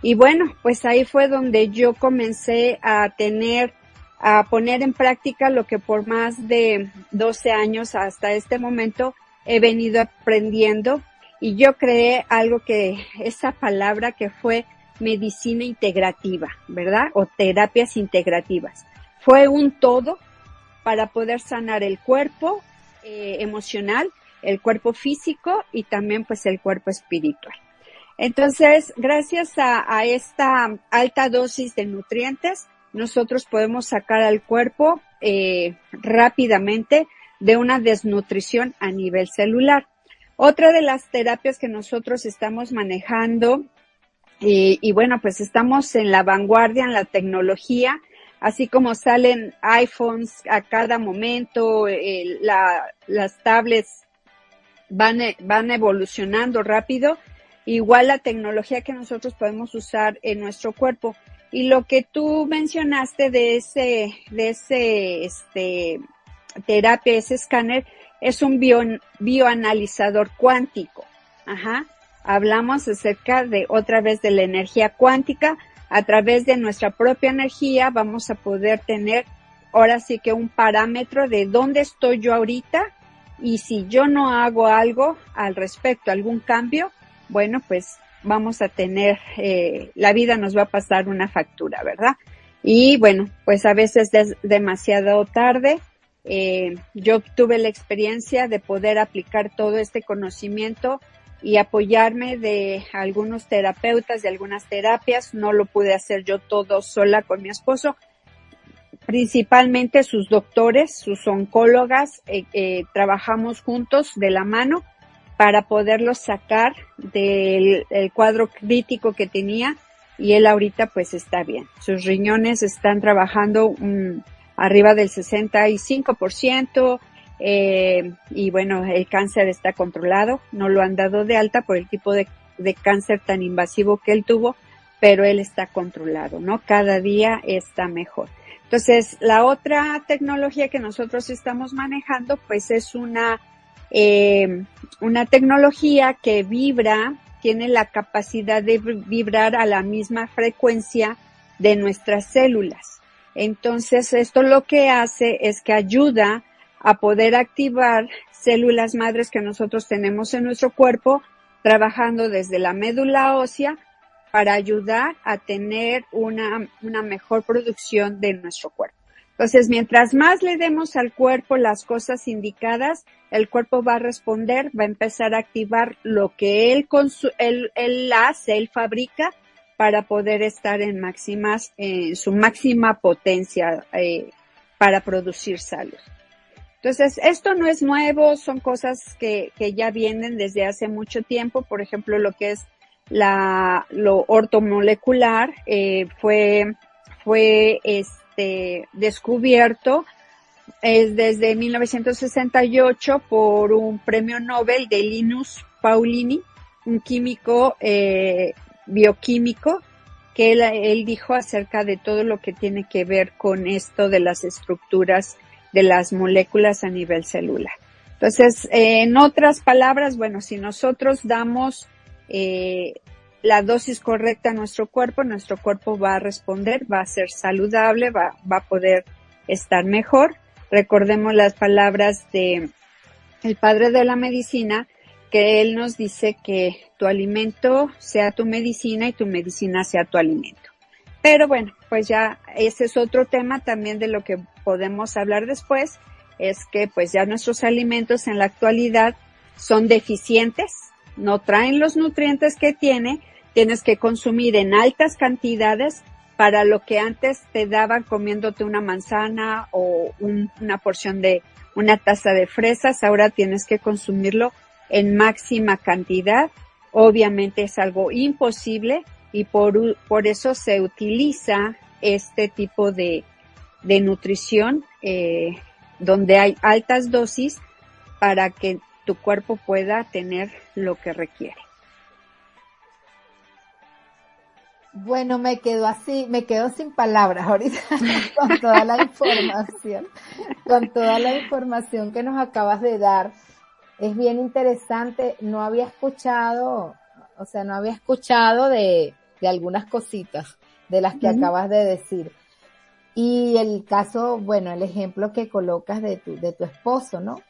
Y bueno, pues ahí fue donde yo comencé a tener, a poner en práctica lo que por más de 12 años hasta este momento he venido aprendiendo y yo creé algo que, esa palabra que fue medicina integrativa, ¿verdad? O terapias integrativas. Fue un todo para poder sanar el cuerpo eh, emocional, el cuerpo físico y también pues el cuerpo espiritual. Entonces, gracias a, esta alta dosis de nutrientes, nosotros podemos sacar al cuerpo eh, rápidamente de una desnutrición a nivel celular. Otra de las terapias que nosotros estamos manejando y, bueno, pues estamos en la vanguardia en la tecnología, así como salen iPhones a cada momento, las tablets van, van evolucionando rápido, igual la tecnología que nosotros podemos usar en nuestro cuerpo. Y lo que tú mencionaste de ese, de ese, este, terapia, ese escáner, es un bio, bioanalizador cuántico. Ajá. Hablamos acerca de otra vez de la energía cuántica. A través de nuestra propia energía vamos a poder tener ahora sí que un parámetro de dónde estoy yo ahorita y si yo no hago algo al respecto, algún cambio, bueno, pues vamos a tener, eh, la vida nos va a pasar una factura, ¿verdad? Y bueno, pues a veces es demasiado tarde eh, yo tuve la experiencia de poder aplicar todo este conocimiento y apoyarme de algunos terapeutas, de algunas terapias. No lo pude hacer yo todo sola con mi esposo. Principalmente sus doctores, sus oncólogas, eh, eh, trabajamos juntos de la mano para poderlo sacar del cuadro crítico que tenía y él ahorita pues está bien. Sus riñones están trabajando un arriba del 65%, eh, y bueno, el cáncer está controlado, no lo han dado de alta por el tipo de, cáncer tan invasivo que él tuvo, pero él está controlado, ¿no? Cada día está mejor. Entonces, la otra tecnología que nosotros estamos manejando, pues es una, eh, una tecnología que vibra, tiene la capacidad de vibrar a la misma frecuencia de nuestras células. Entonces, esto lo que hace es que ayuda a poder activar células madres que nosotros tenemos en nuestro cuerpo, trabajando desde la médula ósea para ayudar a tener una, una mejor producción de nuestro cuerpo. Entonces, mientras más le demos al cuerpo las cosas indicadas, el cuerpo va a responder, va a empezar a activar lo que él, él, él hace, él fabrica para poder estar en máximas, en su máxima potencia eh, para producir salud. Entonces, esto no es nuevo, son cosas que, que ya vienen desde hace mucho tiempo. Por ejemplo, lo que es la, lo ortomolecular, eh, fue, fue este, descubierto es desde 1968 por un premio Nobel de Linus Paulini, un químico eh, bioquímico, que él, él, dijo acerca de todo lo que tiene que ver con esto de las estructuras de las moléculas a nivel celular. Entonces, eh, en otras palabras, bueno, si nosotros damos eh, la dosis correcta a nuestro cuerpo, nuestro cuerpo va a responder, va a ser saludable, va, va a poder estar mejor. Recordemos las palabras de el padre de la medicina, que él nos dice que tu alimento sea tu medicina y tu medicina sea tu alimento. Pero bueno, pues ya ese es otro tema también de lo que podemos hablar después, es que pues ya nuestros alimentos en la actualidad son deficientes, no traen los nutrientes que tiene, tienes que consumir en altas cantidades para lo que antes te daban comiéndote una manzana o una porción de una taza de fresas, ahora tienes que consumirlo en máxima cantidad. Obviamente es algo imposible y por, por eso se utiliza este tipo de, de nutrición eh, donde hay altas dosis para que tu cuerpo pueda tener lo que requiere. Bueno, me quedo así, me quedo sin palabras ahorita con toda la información, con toda la información que nos acabas de dar. Es bien interesante, no había escuchado, o sea, no había escuchado de, de algunas cositas de las que acabas de decir. Y el caso, bueno, el ejemplo que colocas de tu, de tu esposo, ¿no?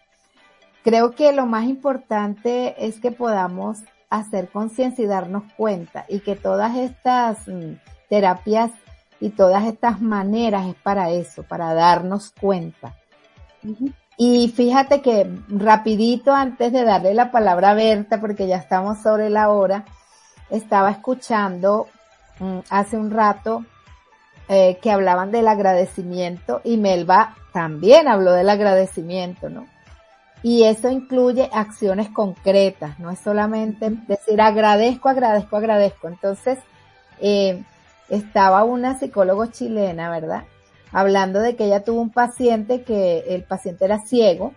Creo que lo más importante es que podamos hacer conciencia y darnos cuenta y que todas estas mm, terapias y todas estas maneras es para eso, para darnos cuenta. Y fíjate que rapidito antes de darle la palabra a Berta, porque ya estamos sobre la hora, estaba escuchando mm, hace un rato eh, que hablaban del agradecimiento y Melba también habló del agradecimiento, ¿no? Y eso incluye acciones concretas, no es solamente decir agradezco, agradezco, agradezco. Entonces, eh, estaba una psicóloga chilena, ¿verdad? Hablando de que ella tuvo un paciente que el paciente era ciego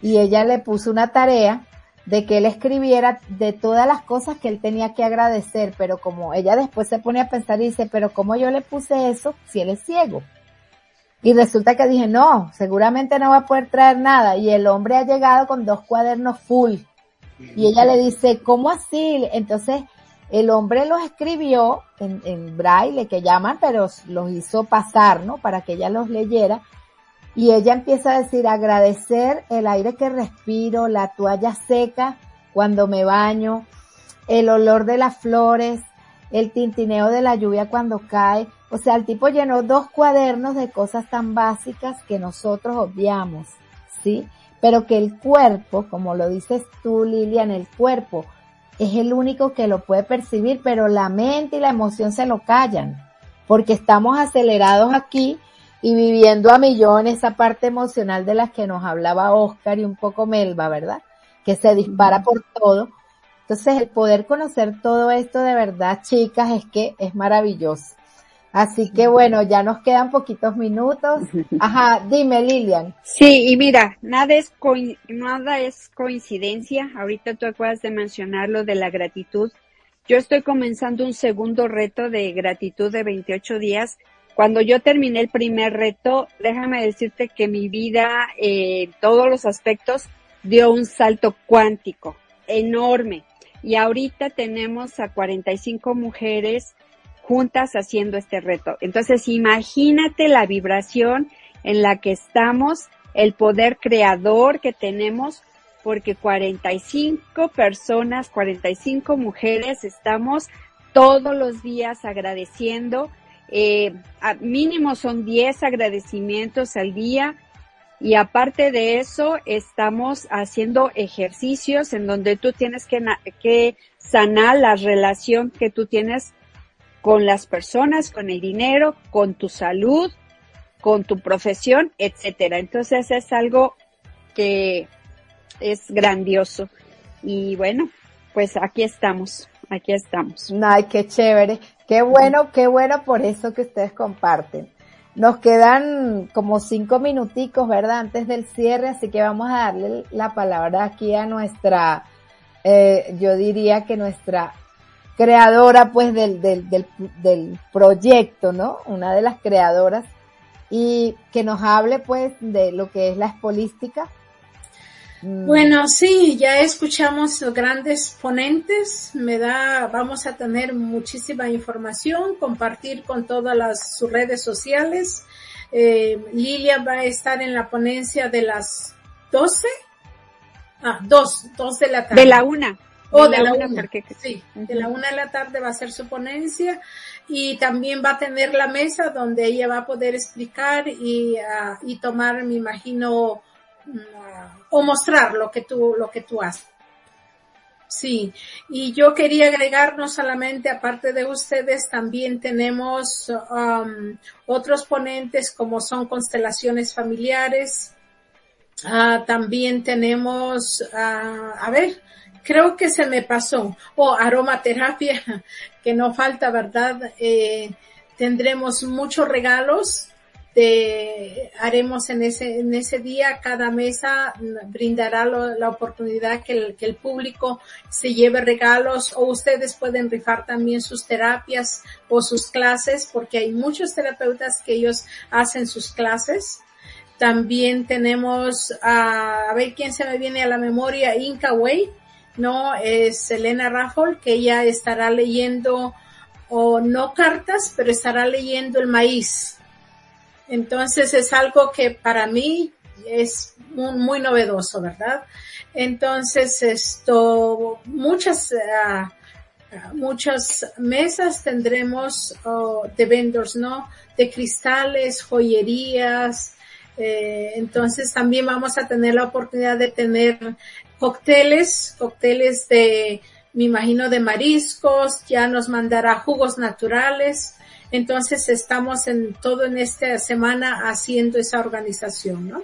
y ella le puso una tarea de que él escribiera de todas las cosas que él tenía que agradecer, pero como ella después se pone a pensar y dice, pero ¿cómo yo le puse eso si él es ciego? Y resulta que dije, no, seguramente no va a poder traer nada. Y el hombre ha llegado con dos cuadernos full. Y ella le dice, ¿cómo así? Entonces, el hombre los escribió en, braille, que llaman, pero los hizo pasar, ¿no? Para que ella los leyera. Y ella empieza a decir, agradecer el aire que respiro, la toalla seca cuando me baño, el olor de las flores, el tintineo de la lluvia cuando cae. O sea, el tipo llenó dos cuadernos de cosas tan básicas que nosotros obviamos, ¿sí? Pero que el cuerpo, como lo dices tú, Lilian, el cuerpo es el único que lo puede percibir, pero la mente y la emoción se lo callan, porque estamos acelerados aquí y viviendo a millones esa parte emocional de la que nos hablaba Oscar y un poco Melba, ¿verdad? Que se dispara por todo. Entonces el poder conocer todo esto de verdad, chicas, es que es maravilloso. Así que bueno, ya nos quedan poquitos minutos. Ajá, dime Lilian. Sí, y mira, nada es, nada es coincidencia. Ahorita tú acabas de mencionar lo de la gratitud. Yo estoy comenzando un segundo reto de gratitud de 28 días cuando yo terminé el primer reto, déjame decirte que mi vida, eh, en todos los aspectos, dio un salto cuántico enorme. Y ahorita tenemos a 45 mujeres juntas haciendo este reto. Entonces, imagínate la vibración en la que estamos, el poder creador que tenemos, porque 45 personas, 45 mujeres estamos todos los días agradeciendo eh, mínimo son 10 agradecimientos al día y aparte de eso estamos haciendo ejercicios en donde tú tienes que, que sanar la relación que tú tienes con las personas, con el dinero, con tu salud, con tu profesión, etcétera. Entonces es algo que es grandioso. Y bueno, pues aquí estamos, aquí estamos. Ay, qué chévere. Qué bueno, qué bueno por eso que ustedes comparten. nos quedan como cinco minuticos, ¿verdad? Antes del cierre, así que vamos a darle la palabra aquí a nuestra, eh, yo diría que nuestra creadora pues del, del, del, del proyecto, ¿no? Una de las creadoras y que nos hable pues de lo que es la espolística. Mm. Bueno, sí, ya escuchamos grandes ponentes, me da, vamos a tener muchísima información, compartir con todas las sus redes sociales. Eh, Lilia va a estar en la ponencia de las 12, ah, 2, 2 de la tarde. De la una. O de, la, una, porque sí, de la una de la tarde va a ser su ponencia y también va a tener la mesa donde ella va a poder explicar y, uh, y tomar, me imagino, uh, o mostrar lo que tú, lo que tú haces. Sí, y yo quería agregar no solamente aparte de ustedes, también tenemos um, otros ponentes como son constelaciones familiares. Uh, también tenemos, a ver, creo que se me pasó. O aromaterapia, que no falta, ¿verdad? Eh, tendremos muchos regalos. De, haremos en ese, en ese día, cada mesa brindará la oportunidad que el, que el público se lleve regalos o ustedes pueden rifar también sus terapias o sus clases porque hay muchos terapeutas que ellos hacen sus clases. También tenemos, a, a ver quién se me viene a la memoria, Inca Way, no es Elena Raffol, que ella estará leyendo, o no cartas, pero estará leyendo el maíz. Entonces es algo que para mí es muy, muy novedoso, ¿verdad? Entonces esto, muchas, uh, muchas mesas tendremos de vendors, ¿no? De cristales, joyerías, eh, entonces también vamos a tener la oportunidad de tener cócteles, cócteles de, me imagino, de mariscos, ya nos mandará jugos naturales. Entonces estamos en todo en esta semana haciendo esa organización, ¿no?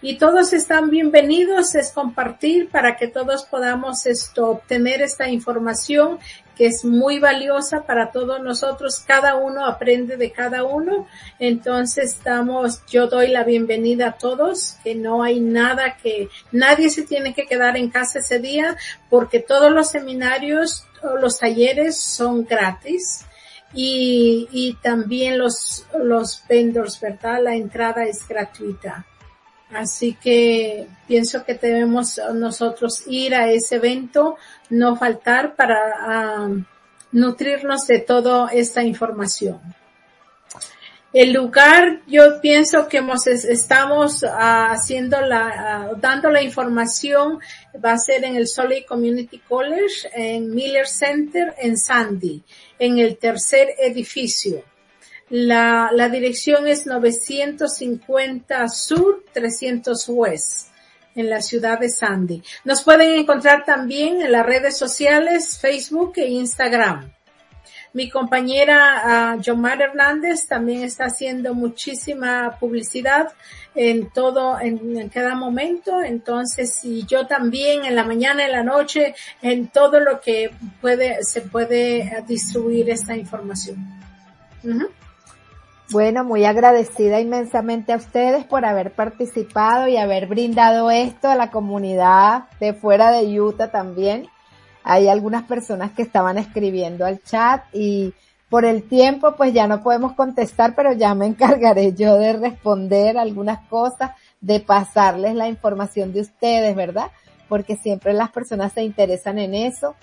Y todos están bienvenidos, es compartir para que todos podamos esto, obtener esta información que es muy valiosa para todos nosotros. Cada uno aprende de cada uno. Entonces estamos, yo doy la bienvenida a todos, que no hay nada que, nadie se tiene que quedar en casa ese día porque todos los seminarios o los talleres son gratis. Y, y también los, los vendors, ¿verdad? La entrada es gratuita. Así que pienso que debemos nosotros ir a ese evento, no faltar para uh, nutrirnos de toda esta información. El lugar, yo pienso que estamos uh, haciendo la, uh, dando la información, va a ser en el Solid Community College, en Miller Center, en Sandy, en el tercer edificio. La, la dirección es 950 Sur, 300 West, en la ciudad de Sandy. Nos pueden encontrar también en las redes sociales, Facebook e Instagram. Mi compañera uh, Yomar Hernández también está haciendo muchísima publicidad en todo, en, cada momento. Entonces, y yo también en la mañana, en la noche, en todo lo que puede, se puede distribuir esta información. Bueno, muy agradecida inmensamente a ustedes por haber participado y haber brindado esto a la comunidad de fuera de Utah también. Hay algunas personas que estaban escribiendo al chat y por el tiempo pues ya no podemos contestar, pero ya me encargaré yo de responder algunas cosas, de pasarles la información de ustedes, ¿verdad? Porque siempre las personas se interesan en eso.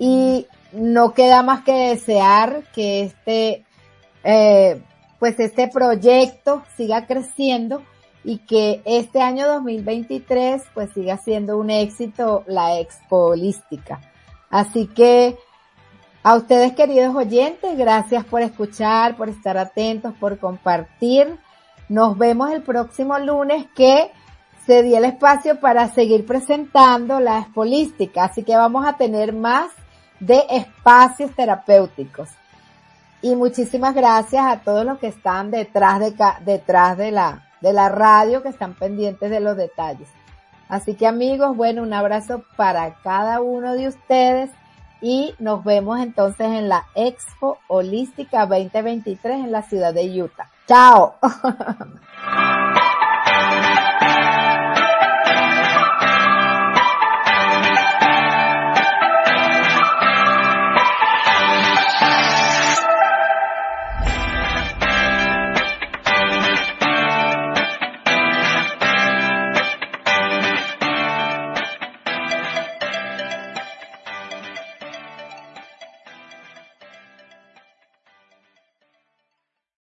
Y no queda más que desear que este eh, pues este proyecto siga creciendo y que este año 2023 pues siga siendo un éxito la expo holística. Así que a ustedes queridos oyentes, gracias por escuchar, por estar atentos, por compartir. Nos vemos el próximo lunes que se dio el espacio para seguir presentando la expo holística. Así que vamos a tener más de espacios terapéuticos. Y muchísimas gracias a todos los que están detrás de, detrás de la, de la radio, que están pendientes de los detalles. Así que amigos, bueno, un abrazo para cada uno de ustedes. y nos vemos entonces en la Expo Holística 2023 en la ciudad de Utah. Chao.